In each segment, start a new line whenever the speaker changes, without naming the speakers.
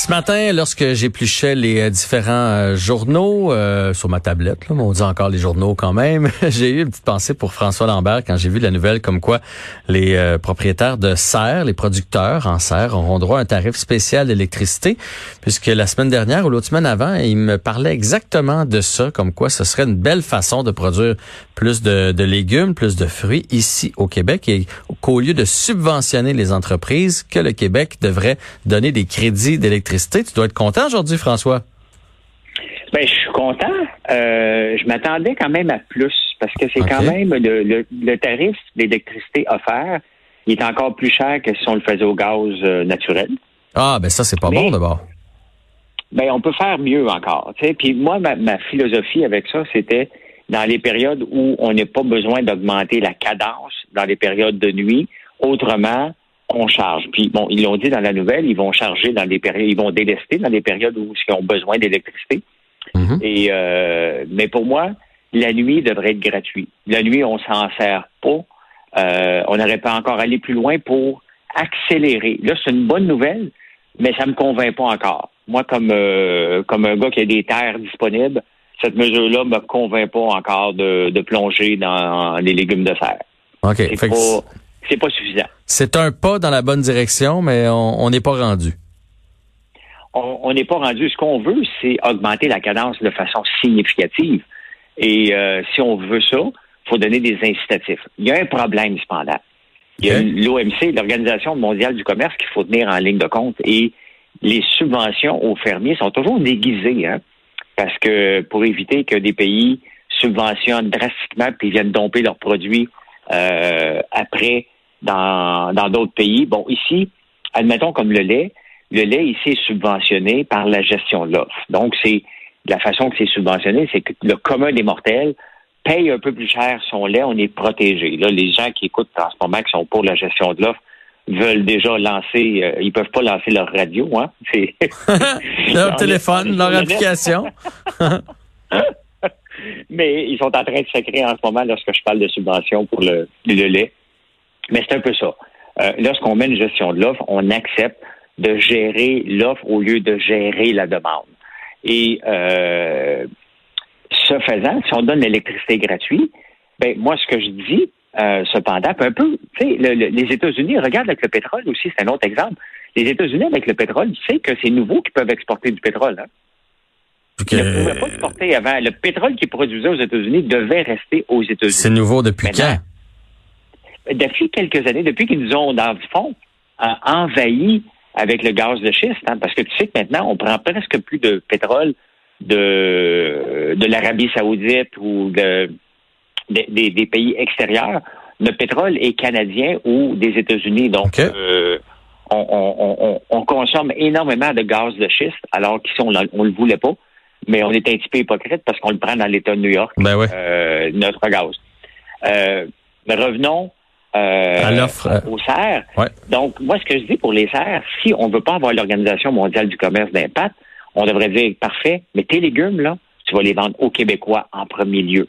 Ce matin, lorsque j'épluchais les euh, différents euh, journaux euh, sur ma tablette, là, on dit encore les journaux quand même, j'ai eu une petite pensée pour François Lambert quand j'ai vu la nouvelle comme quoi les propriétaires de serres, les producteurs en serre, auront droit à un tarif spécial d'électricité, puisque la semaine dernière ou l'autre semaine avant, il me parlait exactement de ça, comme quoi ce serait une belle façon de produire plus de, de légumes, plus de fruits ici au Québec, et qu'au lieu de subventionner les entreprises, que le Québec devrait donner des crédits d'électricité tu dois être content aujourd'hui, François.
Ben, je suis content. Euh, je m'attendais quand même à plus parce que c'est quand même le, tarif d'électricité offert, il est encore plus cher que si on le faisait au gaz euh, naturel.
Ah, ben ça, c'est pas bon d'abord.
Ben, on peut faire mieux encore. Puis moi, ma, ma, philosophie avec ça, c'était dans les périodes où on n'a pas besoin d'augmenter la cadence, dans les périodes de nuit. Autrement, on charge. Puis bon, ils l'ont dit dans la nouvelle, ils vont charger dans des périodes, ils vont délester dans des périodes où ils ont besoin d'électricité. Mhm. Et euh, mais pour moi, la nuit devrait être gratuite. La nuit, on s'en sert pas. Euh, on n'aurait pas encore aller plus loin pour accélérer. Là, c'est une bonne nouvelle, mais ça me convainc pas encore. Moi, comme euh, comme un gars qui a des terres disponibles, cette mesure-là me convainc pas encore de, de plonger dans les légumes de serre.
OK
c'est pas suffisant.
C'est un pas dans la bonne direction, mais on n'est pas rendu.
On n'est pas rendu. Ce qu'on veut, c'est augmenter la cadence de façon significative. Et euh, si on veut ça, il faut donner des incitatifs. Il y a un problème, cependant. Il y a l'OMC, l'Organisation mondiale du commerce, qu'il faut tenir en ligne de compte. Et les subventions aux fermiers sont toujours déguisées, hein, parce que pour éviter que des pays subventionnent drastiquement puis viennent domper leurs produits euh, après dans d'autres pays. Bon, ici, admettons comme le lait, le lait ici est subventionné par la gestion de l'offre. Donc, c'est la façon que c'est subventionné, c'est que le commun des mortels paye un peu plus cher son lait, on est protégé. Là, les gens qui écoutent en ce moment, qui sont pour la gestion de l'offre, veulent déjà lancer, euh, ils peuvent pas lancer leur radio, hein.
leur téléphone, leur application.
Mais ils sont en train de se en ce moment lorsque je parle de subvention pour le, le lait. Mais c'est un peu ça. Euh, lorsqu'on met une gestion de l'offre, on accepte de gérer l'offre au lieu de gérer la demande. Et euh, ce faisant, si on donne l'électricité gratuite, ben moi, ce que je dis, euh, cependant, un peu, tu sais, les États-Unis, regarde avec le pétrole aussi, c'est un autre exemple. Les États-Unis, avec le pétrole, tu sais que c'est nouveau qu'ils peuvent exporter du pétrole. Hein? Ils ne pouvaient pas exporter avant. Le pétrole qu'ils produisaient aux États-Unis devait rester aux États-Unis.
C'est nouveau depuis quand?
Depuis quelques années, depuis qu'ils nous ont, dans le fond, envahi avec le gaz de schiste, hein, parce que tu sais que maintenant, on prend presque plus de pétrole de, de l'Arabie saoudite ou de, des pays extérieurs. Le pétrole est canadien ou des États-Unis. Donc, euh, on, on, consomme énormément de gaz de schiste, alors qu'ici, on ne le voulait pas. Mais on est un petit peu hypocrite parce qu'on le prend dans l'État de New York,
ben
euh, notre gaz. Euh, mais revenons euh, à l'offre euh, aux serres. Donc, moi, ce que je dis pour les serres, si on ne veut pas avoir l'Organisation mondiale du commerce d'impact, on devrait dire, parfait, mais tes légumes, là, tu vas les vendre aux Québécois en premier lieu.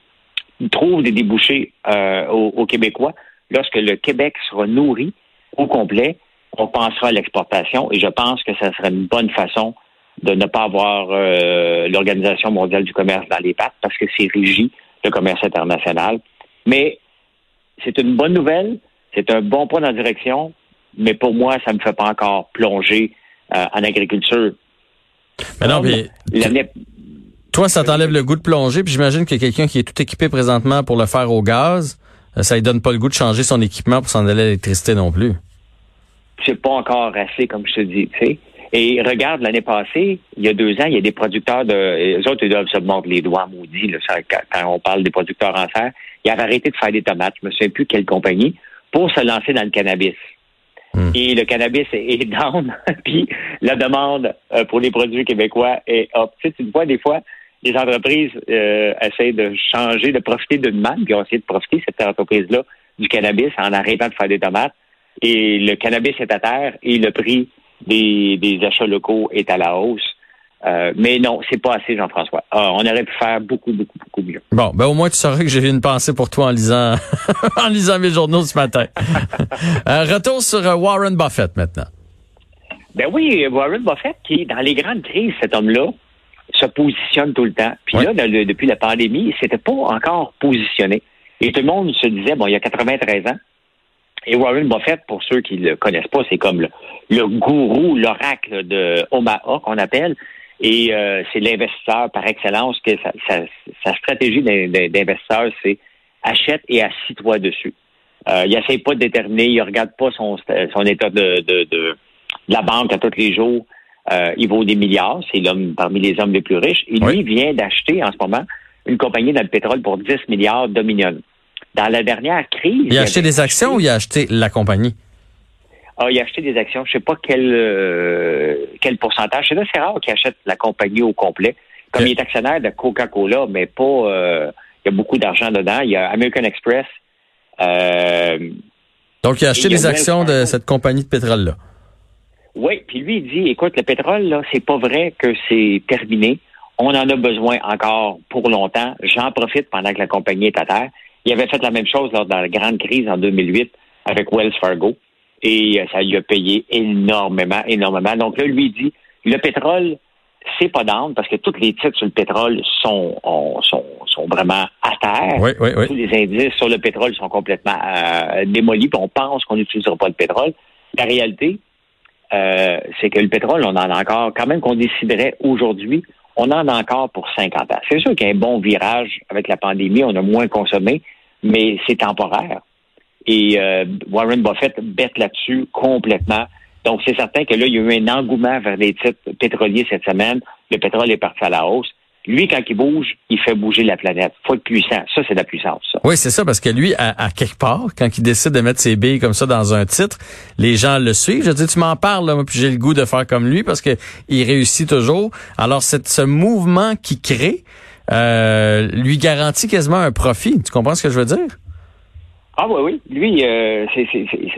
Trouve des débouchés euh, aux, Québécois. Lorsque le Québec sera nourri au complet, on pensera à l'exportation et je pense que ça serait une bonne façon de ne pas avoir l'Organisation mondiale du commerce dans les pattes parce que c'est régi le commerce international. Mais c'est une bonne nouvelle, c'est un bon pas dans la direction, mais pour moi, ça ne me fait pas encore plonger euh, en agriculture.
Mais non, mais toi, ça t'enlève le goût de plonger, puis j'imagine que quelqu'un qui est tout équipé présentement pour le faire au gaz, euh, ça lui donne pas le goût de changer son équipement pour s'en aller à l'électricité non plus.
C'est pas encore assez, comme je te dis, tu sais. Et regarde, l'année passée, il y a deux ans, il y a des producteurs de. Les autres, ils doivent se mordre les doigts maudits là, quand on parle des producteurs en serre. Ils avaient arrêté de faire des tomates, je me souviens plus quelle compagnie, pour se lancer dans le cannabis. Hmm. Et le cannabis est down, puis la demande euh, pour les produits québécois est up. Tu, sais, tu vois, des fois, les entreprises euh, essaient de changer, de profiter d'une manne, puis ont essayé de profiter, cette entreprise-là, du cannabis en arrêtant de faire des tomates. Et le cannabis est à terre et le prix des, achats locaux est à la hausse. Euh, mais non, c'est pas assez, Jean-François. Ah, on aurait pu faire beaucoup, beaucoup, beaucoup mieux.
Bon, ben au moins tu sauras que j'ai une pensée pour toi en lisant en lisant mes journaux ce matin. euh, retour sur euh, Warren Buffett maintenant.
Ben oui, Warren Buffett, qui dans les grandes crises, cet homme-là se positionne tout le temps. Puis là, depuis la pandémie, il s'était pas encore positionné. Et tout le monde se disait, bon, il y a 93 ans. Et Warren Buffett, pour ceux qui le connaissent pas, c'est comme le, gourou, l'oracle de Omaha qu'on appelle. Et euh, c'est l'investisseur par excellence que sa, stratégie d'investisseur, c'est achète et assis-toi dessus. Euh, il n'essaie pas de déterminer, il regarde pas son, son état de, de, de, la banque à tous les jours. Euh, il vaut des milliards, c'est l'homme parmi les hommes les plus riches. Et lui vient d'acheter en ce moment une compagnie dans le pétrole pour 10 milliards Dominion. Dans la dernière crise.
Il a acheté des actions ou il a acheté la compagnie?
Il a acheté des actions. Je sais pas quel euh, quel pourcentage. C'est rare qu'il achète la compagnie au complet. Comme il est actionnaire de Coca-Cola, mais pas. Euh, il y a beaucoup d'argent dedans. Il y a American Express.
Euh, Donc, il a acheté des actions de cette compagnie de pétrole là.
Oui, puis lui, il dit, écoute, le pétrole, là, c'est pas vrai que c'est terminé. On en a besoin encore pour longtemps. J'en profite pendant que la compagnie est à terre. Il avait fait la même chose lors de la grande crise en 2008 avec Wells Fargo et euh, ça lui a payé énormément, énormément. Donc là, lui dit, le pétrole, c'est pas d'âme parce que tous les titres sur le pétrole sont, sont, sont vraiment à terre.
Oui, oui, oui.
Tous les indices sur le pétrole sont complètement euh, démolis, puis on pense qu'on n'utilisera pas le pétrole. La réalité, euh, c'est que le pétrole, on en a encore, quand même qu'on déciderait aujourd'hui, on en a encore pour 50 ans. C'est sûr qu'il y a un bon virage avec la pandémie, on a moins consommé, mais c'est temporaire. Et euh, Warren Buffett bête là-dessus complètement. Donc, c'est certain que là, il y a eu un engouement vers les titres pétroliers cette semaine. Le pétrole est parti à la hausse. Lui, quand il bouge, il fait bouger la planète. Faut être puissant. Ça, c'est de la puissance. Ça.
Oui, c'est ça, parce que lui, à, quelque part, quand il décide de mettre ses billes comme ça dans un titre, les gens le suivent. Je dis, tu m'en parles, là, puis j'ai le goût de faire comme lui parce que il réussit toujours. Alors, ce mouvement qui crée euh, lui garantit quasiment un profit. Tu comprends ce que je veux dire?
Ah oui, oui. Lui, euh,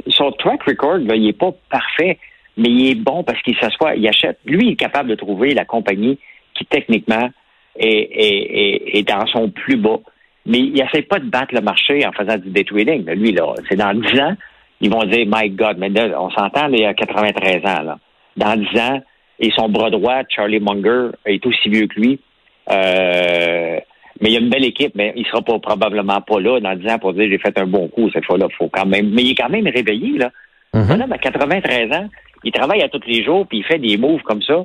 son track record, là, il est pas parfait, mais il est bon parce qu'il s'assoit, il achète. Lui, il est capable de trouver la compagnie qui, techniquement, est, dans son plus bas. Mais il n'essaie pas de battre le marché en faisant du day trading. Lui, là, c'est dans 10 ans, ils vont dire, My God, mais on s'entend, il a 93 ans. Là. Dans 10 ans, et son bras droit, Charlie Munger, est aussi vieux que lui. Euh, mais il y a une belle équipe, mais il sera pas, probablement pas là dans 10 ans pour dire j'ai fait un bon coup cette fois-là. Faut quand même. Mais il est quand même réveillé, là. Mm à 93 ans, il travaille à tous les jours, puis il fait des moves comme ça.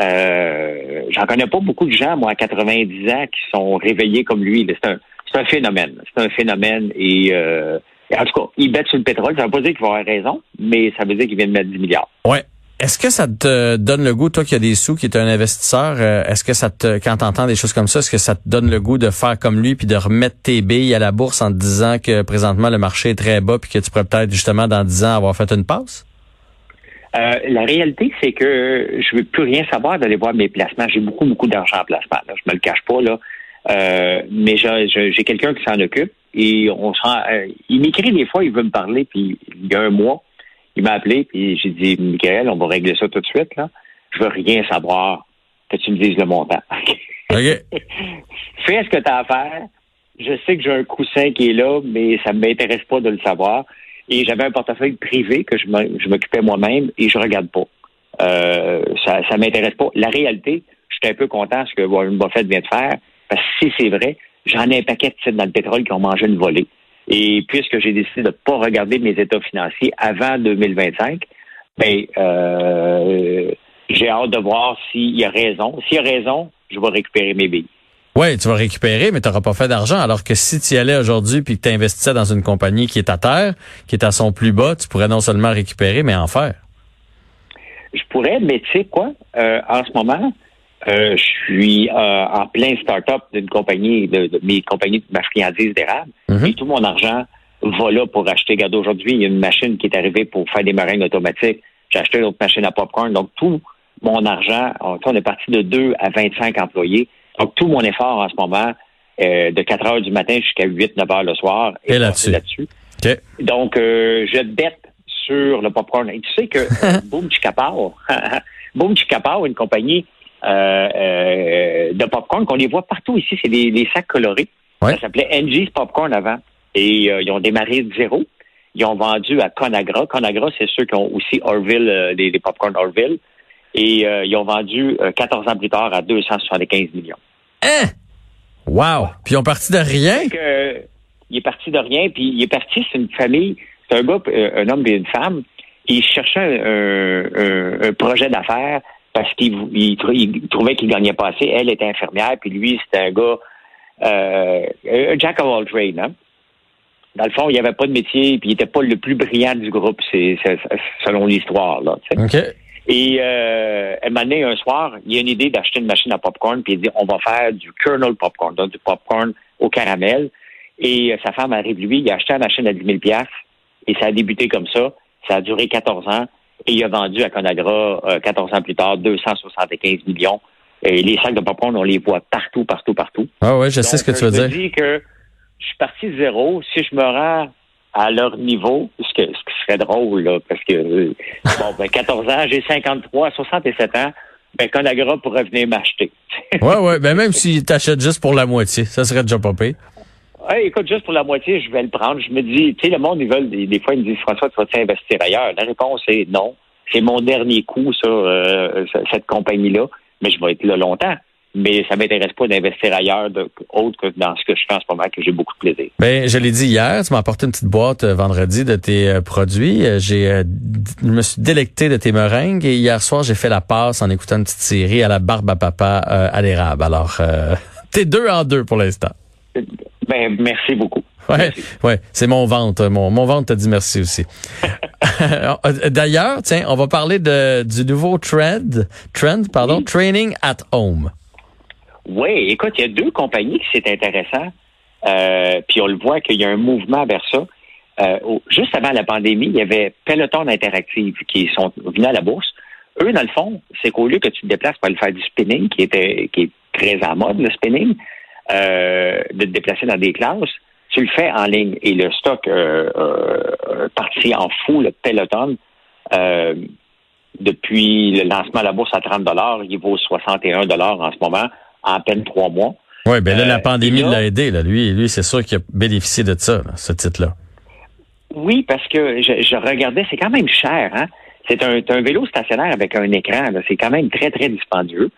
Euh, J'en connais pas beaucoup de gens, moi, à 90 ans, qui sont réveillés comme lui. C'est un, un, phénomène. C'est un phénomène. Et, euh, en tout cas, il bête sur le pétrole. Ça veut pas dire qu'il va avoir raison, mais ça veut dire qu'il vient de mettre 10 milliards.
Ouais. Est-ce que ça te donne le goût, toi qui as des sous, qui est un investisseur, euh, est-ce que ça te, quand t'entends des choses comme ça, est-ce que ça te donne le goût de faire comme lui puis de remettre tes billes à la bourse en te disant que présentement le marché est très bas puis que tu pourrais peut-être justement dans 10 ans avoir fait une passe?
Euh, la réalité, c'est que je veux plus rien savoir d'aller voir mes placements. J'ai beaucoup, beaucoup d'argent en placement. Là. Je me le cache pas là, euh, mais j'ai quelqu'un qui s'en occupe et on euh, il m'écrit des fois, il veut me parler, puis il y a un mois, il m'a appelé, puis j'ai dit, Michael, on va régler ça tout de suite. Là. Je veux rien savoir que tu me dises le montant.
Fais
ce que tu as à faire. Je sais que j'ai un coussin qui est là, mais ça ne m'intéresse pas de le savoir. Et j'avais un portefeuille privé que je m'occupais moi-même et je regarde pas. Euh, ça ne m'intéresse pas. La réalité, je suis un peu content de ce que Warren Buffett vient de faire, parce que si c'est vrai, j'en ai un paquet de titres dans le pétrole qui ont mangé une volée. Et puisque j'ai décidé de ne pas regarder mes états financiers avant 2025, ben, euh, j'ai hâte de voir s'il y a raison. S'il y a raison, je vais récupérer mes billes.
Oui, tu vas récupérer, mais tu n'auras pas fait d'argent. Alors que si tu y allais aujourd'hui puis que tu investissais dans une compagnie qui est à terre, qui est à son plus bas, tu pourrais non seulement récupérer, mais en faire.
Je pourrais, mais tu sais quoi? Euh, en ce moment, euh, je suis euh, en plein start-up d'une compagnie, de, mes compagnies de ma friandise d'érable. Mhm. Et tout mon argent va là pour acheter. Regarde, aujourd'hui, il y a une machine qui est arrivée pour faire des meringues automatiques. J'ai acheté une autre machine à popcorn. Donc, tout mon argent, on est parti de 2 à 25 employés. Donc, tout mon effort en ce moment, euh, de 4 heures du matin jusqu'à 8, 9 heures le soir,
est là-dessus.
Donc, euh, je bête sur le popcorn. Et tu sais que Boom Chicapao, Boom Chicapao, une compagnie de popcorn qu'on les voit partout ici. C'est des, sacs colorés. Ça s'appelait NG's Popcorn avant. Et ils ont démarré de zéro. Ils ont vendu à Conagra. Conagra, c'est ceux qui ont aussi Orville, des, des popcorn Orville. Et ils ont vendu 14 ans plus tard à 275 millions.
Hein? Wow! Puis ils ont parti de rien?
il est parti de rien, puis il est parti, c'est une famille, c'est un gars, un homme et une femme. Il cherchait un, un, projet d'affaires parce qu'il trouvait qu'il gagnait pas assez. Elle était infirmière, puis lui, c'était un gars, euh, un jack of all trades. Hein? Dans le fond, il n'y avait pas de métier, puis il n'était pas le plus brillant du groupe, c'est, selon l'histoire. Là, Et euh, un moment donné, un soir, il a une idée d'acheter une machine à popcorn, puis il dit on va faire du kernel popcorn, donc du popcorn au caramel. Et euh, sa femme arrive, lui, il a acheté la machine à 10 000 et ça a débuté comme ça. Ça a duré 14 ans et il a vendu à Conagra 14 euh, ans plus tard 275 millions. Et les sacs de popcorn, on les voit partout, partout, partout.
Ah ouais, je sais ce que tu veux dire.
Je dis que je suis parti de zéro. Si je me rends à leur niveau, ce, que, ce qui serait drôle, là, parce que, euh, bon, ben, 14 ans, j'ai 53, 67 ans, ben, Conagra pourrait venir m'acheter.
ouais, ouais, ben, même s'ils t'achètent juste pour la moitié, ça serait déjà pas pire.
Hey, écoute, juste pour la moitié, je vais le prendre. Je me dis, tu sais, le monde, ils veulent, des, fois, ils me disent, François, tu vas investir ailleurs? La réponse est non. C'est mon dernier coup, ça, euh, cette compagnie-là. Mais je vais être là longtemps. Mais ça m'intéresse pas d'investir ailleurs, autre que dans ce que je fais en ce moment, que j'ai beaucoup de plaisir.
Ben, je l'ai dit hier, tu m'as apporté une petite boîte euh, vendredi de tes euh, produits. J'ai, je me suis délecté de tes meringues et hier soir, j'ai fait la passe en écoutant une petite série à la barbe à papa à l'érable. Alors, t'es deux en deux pour l'instant.
Ben, merci beaucoup.
Ouais, ouais, c'est mon ventre. Mon, mon ventre t'a dit merci aussi. D'ailleurs, tiens, on va parler de, du nouveau trend, trend, pardon, training at home.
Oui, écoute, il y a deux compagnies qui c'est intéressant. Euh, puis on le voit qu'il y a un mouvement vers ça. Euh, juste avant la pandémie, il y avait Peloton Interactive qui sont venus à la bourse. Eux, dans le fond, c'est qu'au lieu que tu te déplaces pour aller faire du spinning, qui était qui est très à mode, le spinning, euh, de te déplacer dans des classes, tu le fais en ligne. Et le stock euh, euh parti en fou, le Peloton, euh, depuis le lancement à la bourse à 30 il vaut 61 en ce moment, en à peine trois mois.
Oui, ben là, la pandémie l'a aidé. Là. Lui, lui c'est sûr qu'il a bénéficié de ça, ce titre-là.
Oui, parce que je, regardais, c'est quand même cher. Hein? C'est un, un, vélo stationnaire avec un écran. C'est quand même très, très dispendieux.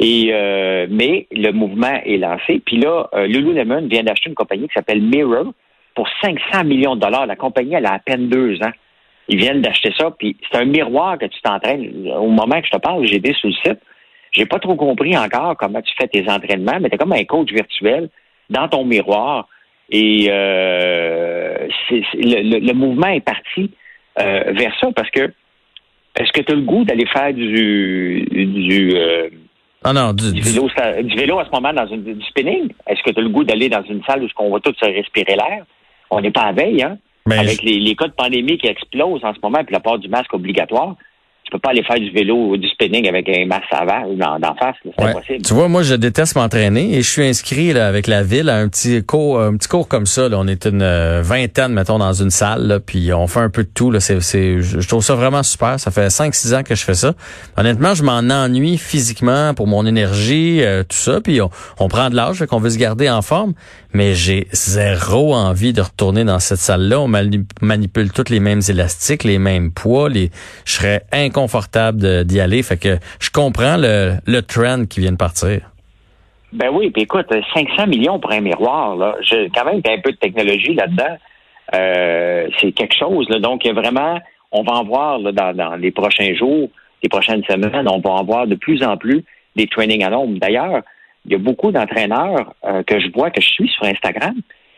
Et euh, mais le mouvement est lancé. Puis là, euh, Lululemon vient d'acheter une compagnie qui s'appelle Mirror pour 500 millions de dollars. La compagnie, elle a à peine deux ans. Ils viennent d'acheter ça. Puis c'est un miroir que tu t'entraînes. Au moment que je te parle, j'ai été sur le site. J'ai pas trop compris encore comment tu fais tes entraînements, mais tu comme un coach virtuel dans ton miroir. Et euh, le, mouvement est parti euh, vers ça parce que est-ce que tu as le goût d'aller faire du, du
ah non, du,
vélo, du vélo à ce moment dans une, du spinning. Est-ce que tu as le goût d'aller dans une salle où on va tous se respirer l'air? On n'est pas à veille, hein? Avec les, les, cas de pandémie qui explosent en ce moment, puis la part du masque obligatoire, tu peux pas aller faire du vélo ou du spinning avec un masque avant ou d'en face, c'est impossible.
Tu vois, moi je déteste m'entraîner et je suis inscrit là, avec la ville à un petit cours, un petit cours comme ça. Là. On est une euh, vingtaine, mettons, dans une salle, là, puis on fait un peu de tout. Là. C'est, c'est, je trouve ça vraiment super. Ça fait 5-6 ans que je fais ça. Honnêtement, je m'en ennuie physiquement pour mon énergie, euh, tout ça. Puis on, on prend de l'âge, qu'on veut se garder en forme mais j'ai zéro envie de retourner dans cette salle-là. On manipule tous les mêmes élastiques, les mêmes poids. Les... Je serais inconfortable d'y aller. Fait que je comprends le, le trend qui vient de partir.
Ben oui, puis écoute, 500 millions pour un miroir, là. J'ai quand même un peu de technologie là-dedans. Euh, c'est quelque chose. Là. Donc, vraiment, on va en voir dans, les prochains jours, les prochaines semaines, on va en voir de plus en plus des trainings à l'ombre. D'ailleurs, il y a beaucoup d'entraîneurs euh, que je vois, que je suis sur Instagram,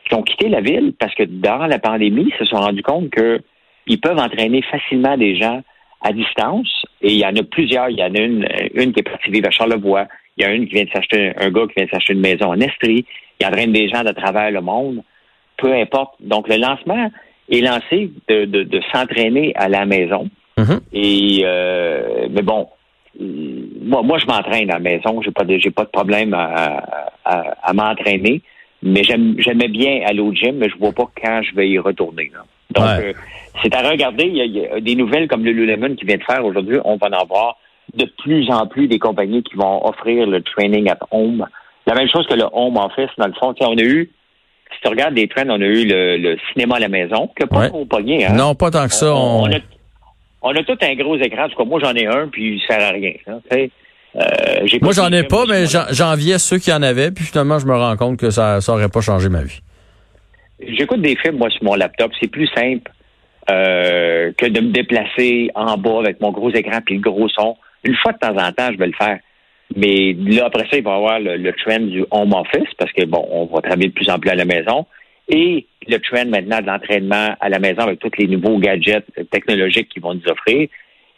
qui ont quitté la ville parce que dans la pandémie, ils se sont rendus compte qu'ils peuvent entraîner facilement des gens à distance. Et il y en a plusieurs. Il y en a une, une qui est partie vivre à Charlevoix. Il y a une qui vient de s'acheter, un gars qui vient de s'acheter une maison en Estrie. Il entraîne des gens de travers le monde. Peu importe. Donc, le lancement est lancé de, de, s'entraîner à la maison. Mm-hmm. Et, euh, mais bon, moi, moi, je m'entraîne à la maison. J'ai pas de, j'ai pas de problème à, à, m'entraîner. Mais j'aimais bien aller au gym, mais je vois pas quand je vais y retourner. Donc, euh, c'est à regarder. Il y, a, des nouvelles comme le Lululemon qui vient de faire aujourd'hui. On va en avoir de plus en plus des compagnies qui vont offrir le training at home. La même chose que le home office, dans le fond. On a eu, si tu regardes des trends, on a eu le, cinéma à la maison, n'a pas trop pogné. Hein?
Non, pas tant que ça.
On, a, on, a, tout un gros écran. En tout cas, moi, j'en ai un, puis il sert à rien. Hein,
euh, moi, j'en ai pas, mais j'enviais ceux qui en avaient, puis finalement, je me rends compte que ça n'aurait pas changé ma vie.
J'écoute des films, moi, sur mon laptop. C'est plus simple euh, que de me déplacer en bas avec mon gros écran puis le gros son. Une fois de temps en temps, je vais le faire. Mais là, après ça, il va y avoir le, trend du home office parce que, bon, on va travailler de plus en plus à la maison. Et le trend maintenant de l'entraînement à la maison avec tous les nouveaux gadgets technologiques qu'ils vont nous offrir.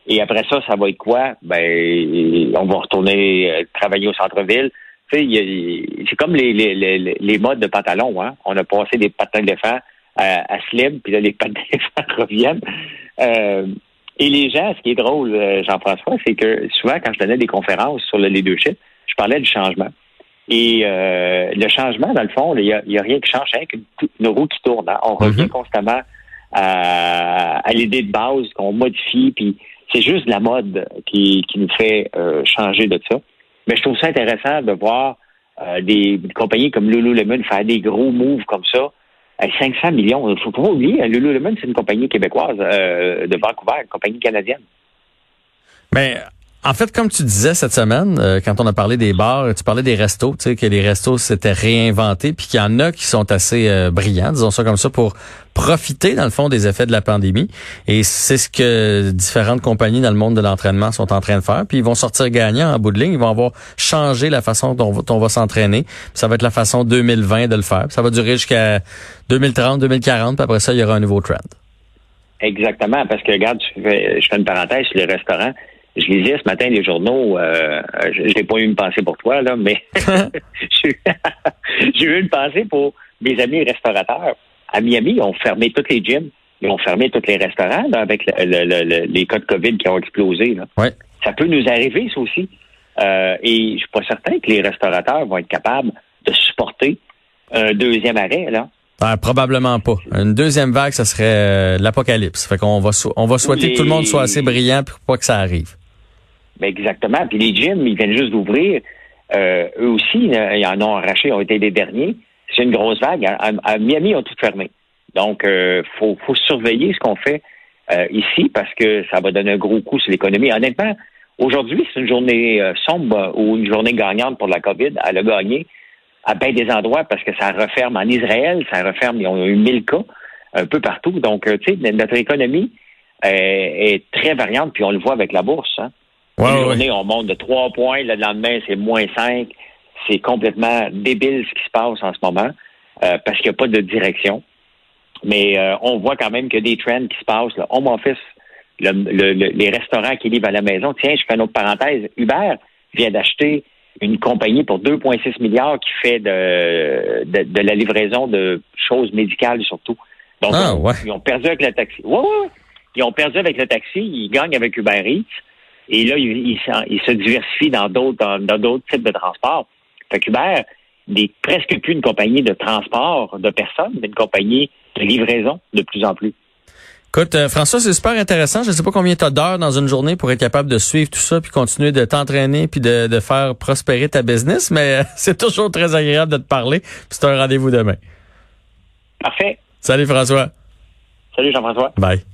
Et après ça, ça va être quoi? Ben, on va retourner euh, travailler au centre-ville. C'est comme les, les, les, modes de pantalon. Hein? On a passé des patins d'éléphant à, à slim, puis là, les patins d'éléphant reviennent. Euh, et les gens, ce qui est drôle, euh, Jean-François, c'est que souvent, quand je donnais des conférences sur le leadership, je parlais du changement. Et euh, le changement, dans le fond, il n'y a, rien qui change, hein, qu'une roue qui tourne. Hein. On revient mm-hmm. constamment à, à l'idée de base qu'on modifie, puis c'est juste la mode qui, qui nous fait euh, changer de ça. Mais je trouve ça intéressant de voir euh, des, compagnies comme Lululemon faire des gros moves comme ça. 500 millions. Il ne faut pas oublier, hein, Lululemon, c'est une compagnie québécoise euh, de Vancouver, une compagnie canadienne.
Mais en fait, comme tu disais cette semaine, euh, quand on a parlé des bars, tu parlais des restos, tu sais, que les restos s'étaient réinventés, puis qu'il y en a qui sont assez euh, brillants, disons ça comme ça, pour profiter, dans le fond, des effets de la pandémie. Et c'est ce que différentes compagnies dans le monde de l'entraînement sont en train de faire. Puis ils vont sortir gagnants en bout de ligne. Ils vont avoir changé la façon dont on va s'entraîner. Ça va être la façon 2020 de le faire. ça va durer jusqu'à 2030, 2040, puis après ça, il y aura un nouveau trend.
Exactement, parce que regarde, je fais une parenthèse sur les restaurants je lisais ce matin les journaux. Euh, je n'ai pas eu une pensée pour toi, là, mais j'ai eu une pensée pour mes amis restaurateurs. À Miami, ils ont fermé tous les gyms. Ils ont fermé tous les restaurants avec les cas de COVID qui ont explosé. Ça peut nous arriver, ça aussi. Euh, et je suis pas certain que les restaurateurs vont être capables de supporter un deuxième arrêt. là.
Ben, probablement pas. Une deuxième vague, ça serait euh, l'apocalypse. Fait qu'on va on va souhaiter que tout le monde soit assez brillant pour pas que ça arrive.
Ben exactement. Puis les gyms, ils viennent juste d'ouvrir. Euh, eux aussi, ils en ont arraché, ont été les derniers. C'est une grosse vague. À, Miami, ils ont tout fermé. Donc, euh, faut, surveiller ce qu'on fait euh, ici parce que ça va donner un gros coup sur l'économie. Honnêtement, aujourd'hui, c'est une journée sombre ou une journée gagnante pour la COVID. Elle a gagné à bien des endroits parce que ça referme en Israël, ça referme, ils ont eu 1000 cas un peu partout. Donc, tu sais, notre économie est très variante, puis on le voit avec la bourse. Hein. Une journée, on monte de trois points. Le lendemain, c'est moins cinq. C'est complètement débile ce qui se passe en ce moment euh, parce qu'il n'y a pas de direction. Mais euh, on voit quand même que des trends qui se passent. Le home office, les restaurants qui livrent à la maison. Tiens, je fais une autre parenthèse. Uber vient d'acheter une compagnie pour 2,6 milliards qui fait de, de, la livraison de choses médicales surtout. Donc, ah, ils ont perdu avec le taxi. Ouais, ouais. Ils ont perdu avec le taxi, ils gagnent avec Uber Eats. Et là, il, se diversifie dans d'autres dans, d'autres types de transports. Fait qu'Uber n'est presque plus une compagnie de transport de personnes, mais une compagnie de livraison de plus en plus.
Écoute, euh, François, c'est super intéressant. Je ne sais pas combien tu as d'heures dans une journée pour être capable de suivre tout ça, puis continuer de t'entraîner, puis de, de, faire prospérer ta business, mais c'est toujours très agréable de te parler. Puis c'est un rendez-vous demain.
Parfait.
Salut François.
Salut Jean-François.
Bye.